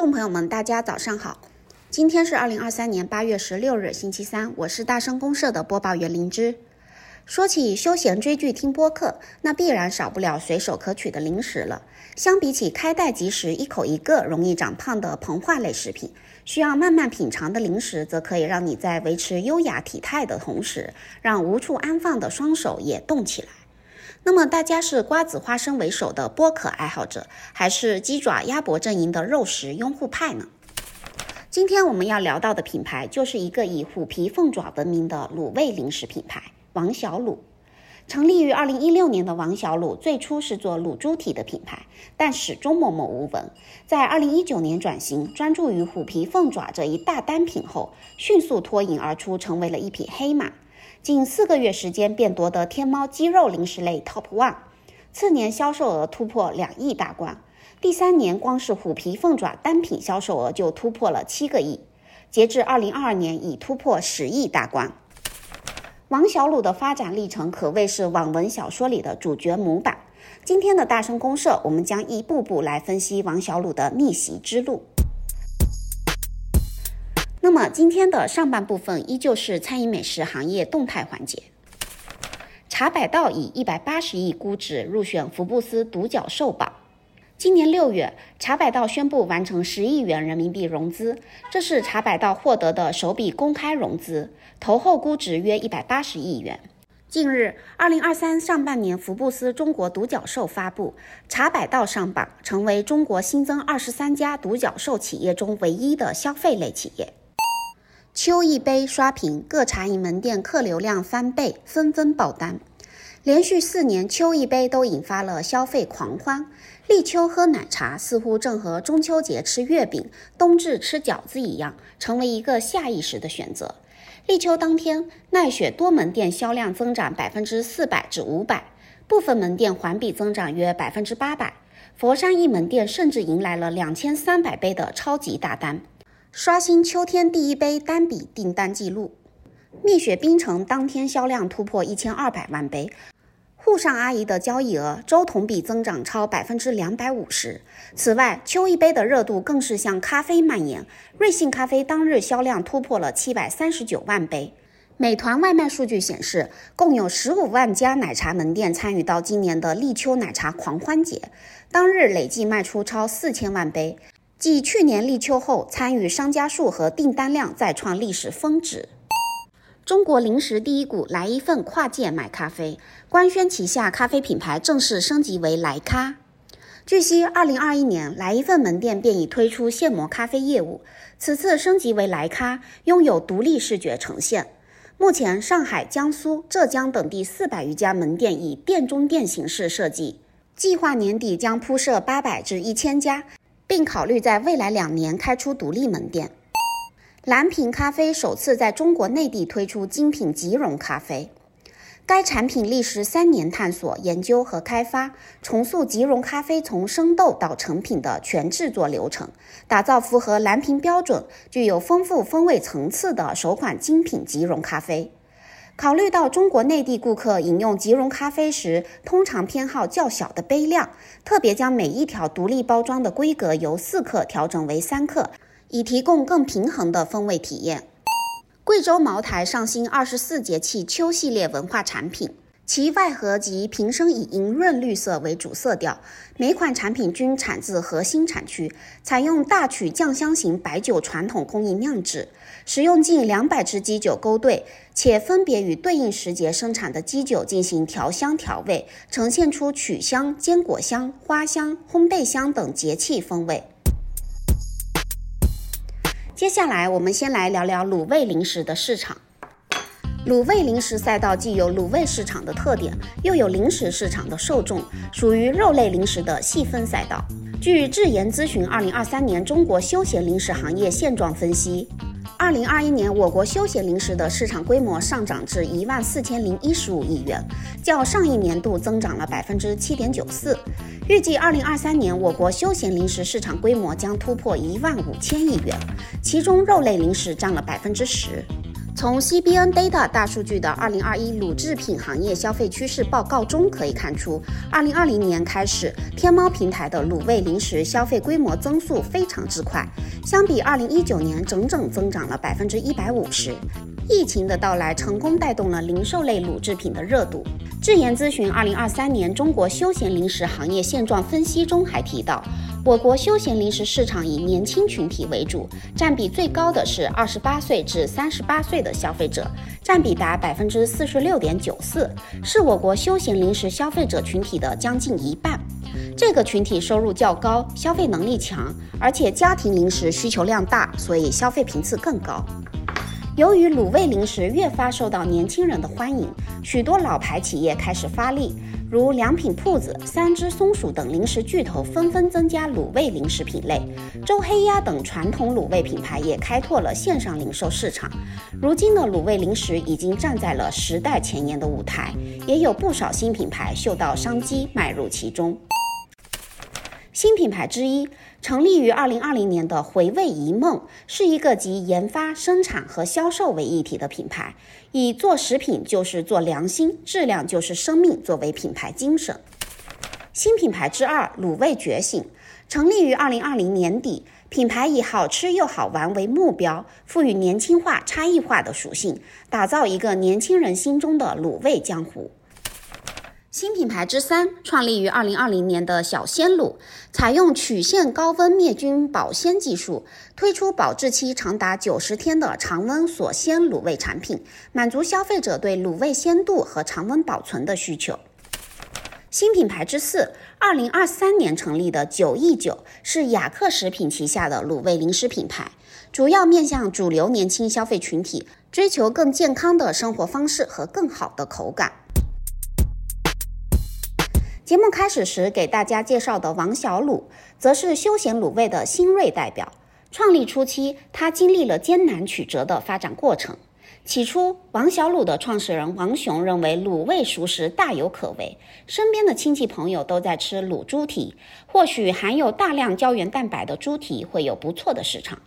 众朋友们，大家早上好，今天是二零二三年八月十六日，星期三，我是大声公社的播报员灵芝。说起休闲追剧、听播客，那必然少不了随手可取的零食了。相比起开袋即食、一口一个容易长胖的膨化类食品，需要慢慢品尝的零食，则可以让你在维持优雅体态的同时，让无处安放的双手也动起来。那么大家是瓜子花生为首的剥壳爱好者，还是鸡爪鸭脖阵营的肉食拥护派呢？今天我们要聊到的品牌，就是一个以虎皮凤爪闻名的卤味零食品牌——王小卤。成立于二零一六年的王小卤，最初是做卤猪蹄的品牌，但始终默默无闻。在二零一九年转型，专注于虎皮凤爪这一大单品后，迅速脱颖而出，成为了一匹黑马。近四个月时间便夺得天猫鸡肉零食类 Top One，次年销售额突破两亿大关，第三年光是虎皮凤爪单品销售额就突破了七个亿，截至二零二二年已突破十亿大关。王小卤的发展历程可谓是网文小说里的主角模板。今天的大声公社，我们将一步步来分析王小卤的逆袭之路。那么今天的上半部分依旧是餐饮美食行业动态环节。茶百道以一百八十亿估值入选福布斯独角兽榜。今年六月，茶百道宣布完成十亿元人民币融资，这是茶百道获得的首笔公开融资，投后估值约一百八十亿元。近日，二零二三上半年福布斯中国独角兽发布，茶百道上榜，成为中国新增二十三家独角兽企业中唯一的消费类企业。秋一杯刷屏，各茶饮门店客流量翻倍，纷纷爆单。连续四年秋一杯都引发了消费狂欢。立秋喝奶茶似乎正和中秋节吃月饼、冬至吃饺子一样，成为一个下意识的选择。立秋当天，奈雪多门店销量增长百分之四百至五百，部分门店环比增长约百分之八百。佛山一门店甚至迎来了两千三百杯的超级大单。刷新秋天第一杯单笔订单记录，蜜雪冰城当天销量突破一千二百万杯，沪上阿姨的交易额周同比增长超百分之两百五十。此外，秋一杯的热度更是向咖啡蔓延，瑞幸咖啡当日销量突破了七百三十九万杯。美团外卖数据显示，共有十五万家奶茶门店参与到今年的立秋奶茶狂欢节，当日累计卖出超四千万杯。继去年立秋后，参与商家数和订单量再创历史峰值。中国零食第一股来一份跨界买咖啡，官宣旗下咖啡品牌正式升级为来咖。据悉，二零二一年来一份门店便已推出现磨咖啡业务，此次升级为来咖，拥有独立视觉呈现。目前，上海、江苏、浙江等地四百余家门店以店中店形式设计，计划年底将铺设八百至一千家。并考虑在未来两年开出独立门店。蓝瓶咖啡首次在中国内地推出精品即溶咖啡，该产品历时三年探索、研究和开发，重塑即溶咖啡从生豆到成品的全制作流程，打造符合蓝瓶标准、具有丰富风味层次的首款精品即溶咖啡。考虑到中国内地顾客饮用即溶咖啡时通常偏好较小的杯量，特别将每一条独立包装的规格由四克调整为三克，以提供更平衡的风味体验。贵州茅台上新二十四节气秋系列文化产品。其外盒及瓶身以银润绿色为主色调，每款产品均产自核心产区，采用大曲酱香型白酒传统工艺酿制，使用近两百支基酒勾兑，且分别与对应时节生产的基酒进行调香调味，呈现出曲香、坚果香、花香、烘焙香等节气风味。接下来，我们先来聊聊卤味零食的市场。卤味零食赛道既有卤味市场的特点，又有零食市场的受众，属于肉类零食的细分赛道。据智研咨询二零二三年中国休闲零食行业现状分析，二零二一年我国休闲零食的市场规模上涨至一万四千零一十五亿元，较上一年度增长了百分之七点九四。预计二零二三年我国休闲零食市场规模将突破一万五千亿元，其中肉类零食占了百分之十。从 CBN Data 大数据的2021乳制品行业消费趋势报告中可以看出，2020年开始，天猫平台的卤味零食消费规模增速非常之快，相比2019年整整增长了百分之一百五十。疫情的到来成功带动了零售类乳制品的热度。智研咨询2023年中国休闲零食行业现状分析中还提到。我国休闲零食市场以年轻群体为主，占比最高的是二十八岁至三十八岁的消费者，占比达百分之四十六点九四，是我国休闲零食消费者群体的将近一半。这个群体收入较高，消费能力强，而且家庭零食需求量大，所以消费频次更高。由于卤味零食越发受到年轻人的欢迎，许多老牌企业开始发力。如良品铺子、三只松鼠等零食巨头纷纷增加卤味零食品类，周黑鸭等传统卤味品牌也开拓了线上零售市场。如今的卤味零食已经站在了时代前沿的舞台，也有不少新品牌嗅到商机，迈入其中。新品牌之一。成立于二零二零年的回味一梦是一个集研发、生产和销售为一体的品牌，以做食品就是做良心，质量就是生命作为品牌精神。新品牌之二卤味觉醒，成立于二零二零年底，品牌以好吃又好玩为目标，赋予年轻化、差异化的属性，打造一个年轻人心中的卤味江湖。新品牌之三，创立于二零二零年的小鲜卤，采用曲线高温灭菌保鲜技术，推出保质期长达九十天的常温锁鲜卤味产品，满足消费者对卤味鲜度和常温保存的需求。新品牌之四，二零二三年成立的九亿九，是雅克食品旗下的卤味零食品牌，主要面向主流年轻消费群体，追求更健康的生活方式和更好的口感。节目开始时给大家介绍的王小卤，则是休闲卤味的新锐代表。创立初期，他经历了艰难曲折的发展过程。起初，王小卤的创始人王雄认为卤味熟食大有可为，身边的亲戚朋友都在吃卤猪蹄，或许含有大量胶原蛋白的猪蹄会有不错的市场。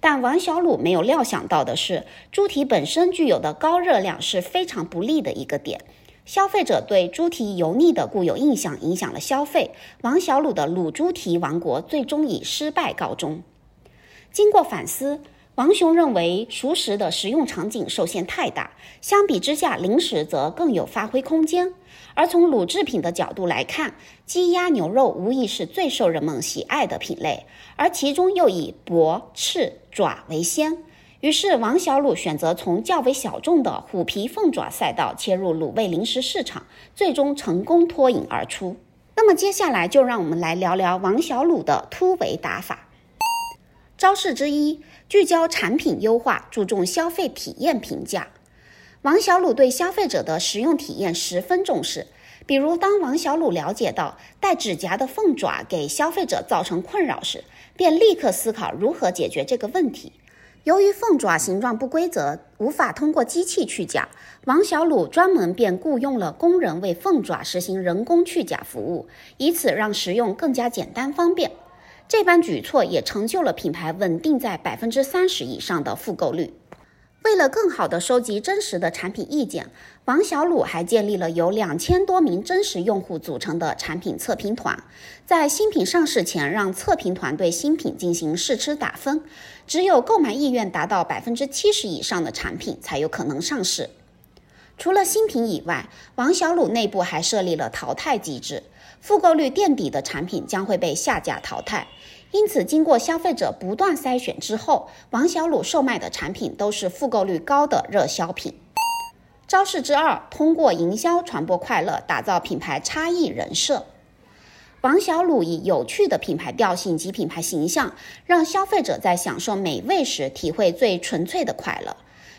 但王小卤没有料想到的是，猪蹄本身具有的高热量是非常不利的一个点。消费者对猪蹄油腻的固有印象影响了消费，王小卤的卤猪蹄王国最终以失败告终。经过反思，王雄认为熟食的食用场景受限太大，相比之下，零食则更有发挥空间。而从卤制品的角度来看，鸡鸭牛肉无疑是最受人们喜爱的品类，而其中又以脖、翅、爪为先。于是，王小卤选择从较为小众的虎皮凤爪赛道切入卤味零食市场，最终成功脱颖而出。那么，接下来就让我们来聊聊王小卤的突围打法。招式之一，聚焦产品优化，注重消费体验评价。王小卤对消费者的使用体验十分重视。比如，当王小卤了解到带指甲的凤爪给消费者造成困扰时，便立刻思考如何解决这个问题。由于凤爪形状不规则，无法通过机器去甲，王小鲁专门便雇佣了工人为凤爪实行人工去甲服务，以此让食用更加简单方便。这般举措也成就了品牌稳定在百分之三十以上的复购率。为了更好地收集真实的产品意见，王小卤还建立了由两千多名真实用户组成的产品测评团，在新品上市前，让测评团对新品进行试吃打分，只有购买意愿达到百分之七十以上的产品才有可能上市。除了新品以外，王小卤内部还设立了淘汰机制，复购率垫底的产品将会被下架淘汰。因此，经过消费者不断筛选之后，王小卤售卖的产品都是复购率高的热销品。招式之二，通过营销传播快乐，打造品牌差异人设。王小鲁以有趣的品牌调性及品牌形象，让消费者在享受美味时体会最纯粹的快乐。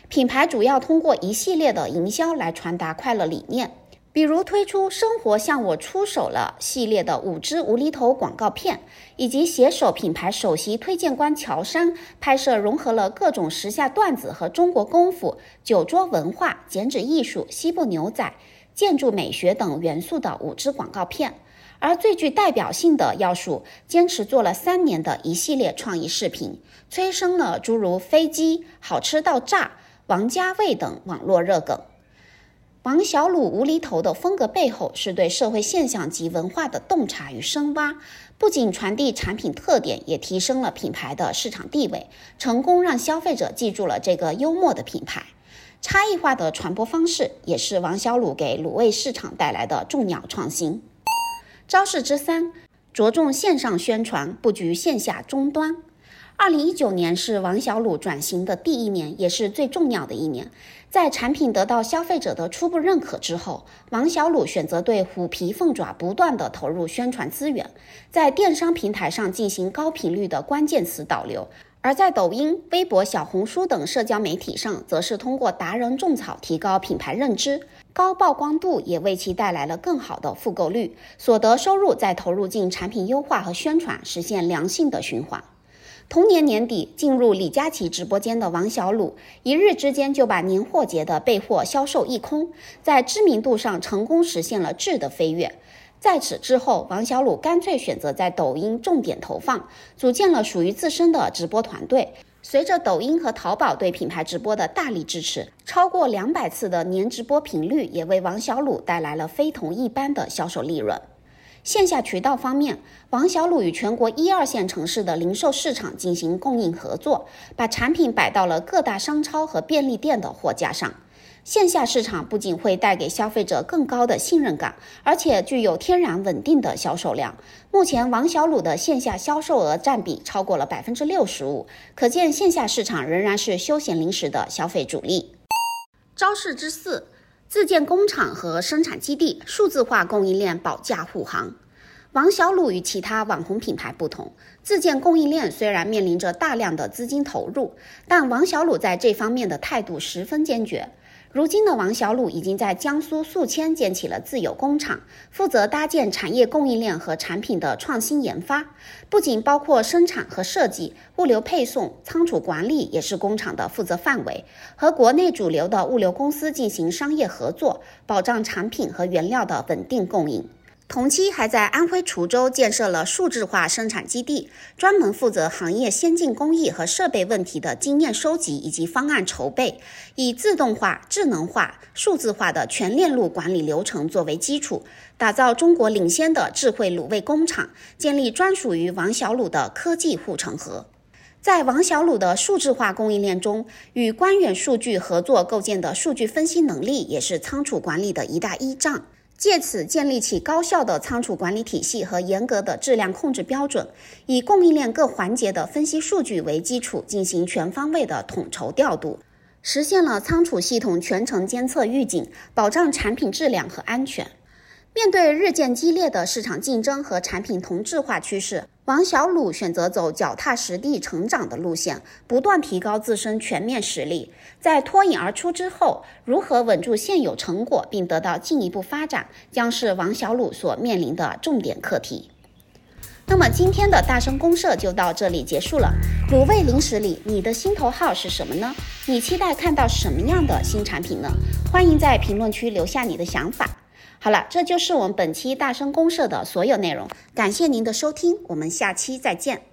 品牌主要通过一系列的营销来传达快乐理念。比如推出“生活向我出手了”系列的五支无厘头广告片，以及携手品牌首席推荐官乔杉拍摄融合了各种时下段子和中国功夫、酒桌文化、剪纸艺术、西部牛仔、建筑美学等元素的五支广告片。而最具代表性的要素，坚持做了三年的一系列创意视频，催生了诸如飞机、好吃到炸。王家卫等网络热梗。王小卤无厘头的风格背后，是对社会现象及文化的洞察与深挖，不仅传递产品特点，也提升了品牌的市场地位，成功让消费者记住了这个幽默的品牌。差异化的传播方式，也是王小卤给卤味市场带来的重要创新。招式之三，着重线上宣传，布局线下终端。二零一九年是王小卤转型的第一年，也是最重要的一年。在产品得到消费者的初步认可之后，王小卤选择对虎皮凤爪不断的投入宣传资源，在电商平台上进行高频率的关键词导流，而在抖音、微博、小红书等社交媒体上，则是通过达人种草提高品牌认知，高曝光度也为其带来了更好的复购率，所得收入再投入进产品优化和宣传，实现良性的循环。同年年底，进入李佳琦直播间的王小鲁，一日之间就把年货节的备货销售一空，在知名度上成功实现了质的飞跃。在此之后，王小鲁干脆选择在抖音重点投放，组建了属于自身的直播团队。随着抖音和淘宝对品牌直播的大力支持，超过两百次的年直播频率，也为王小鲁带来了非同一般的销售利润。线下渠道方面，王小卤与全国一二线城市的零售市场进行供应合作，把产品摆到了各大商超和便利店的货架上。线下市场不仅会带给消费者更高的信任感，而且具有天然稳定的销售量。目前，王小卤的线下销售额占比超过了百分之六十五，可见线下市场仍然是休闲零食的消费主力。招式之四。自建工厂和生产基地，数字化供应链保驾护航。王小卤与其他网红品牌不同，自建供应链虽然面临着大量的资金投入，但王小卤在这方面的态度十分坚决。如今的王小卤已经在江苏宿迁建起了自有工厂，负责搭建产业供应链和产品的创新研发，不仅包括生产和设计、物流配送、仓储管理，也是工厂的负责范围。和国内主流的物流公司进行商业合作，保障产品和原料的稳定供应。同期还在安徽滁州建设了数字化生产基地，专门负责行业先进工艺和设备问题的经验收集以及方案筹备，以自动化、智能化、数字化的全链路管理流程作为基础，打造中国领先的智慧卤味工厂，建立专属于王小卤的科技护城河。在王小卤的数字化供应链中，与官远数据合作构建的数据分析能力，也是仓储管理的一大依仗。借此建立起高效的仓储管理体系和严格的质量控制标准，以供应链各环节的分析数据为基础，进行全方位的统筹调度，实现了仓储系统全程监测预警，保障产品质量和安全。面对日渐激烈的市场竞争和产品同质化趋势，王小卤选择走脚踏实地成长的路线，不断提高自身全面实力。在脱颖而出之后，如何稳住现有成果并得到进一步发展，将是王小卤所面临的重点课题。那么今天的大声公社就到这里结束了。卤味零食里，你的心头号是什么呢？你期待看到什么样的新产品呢？欢迎在评论区留下你的想法。好了，这就是我们本期大声公社的所有内容。感谢您的收听，我们下期再见。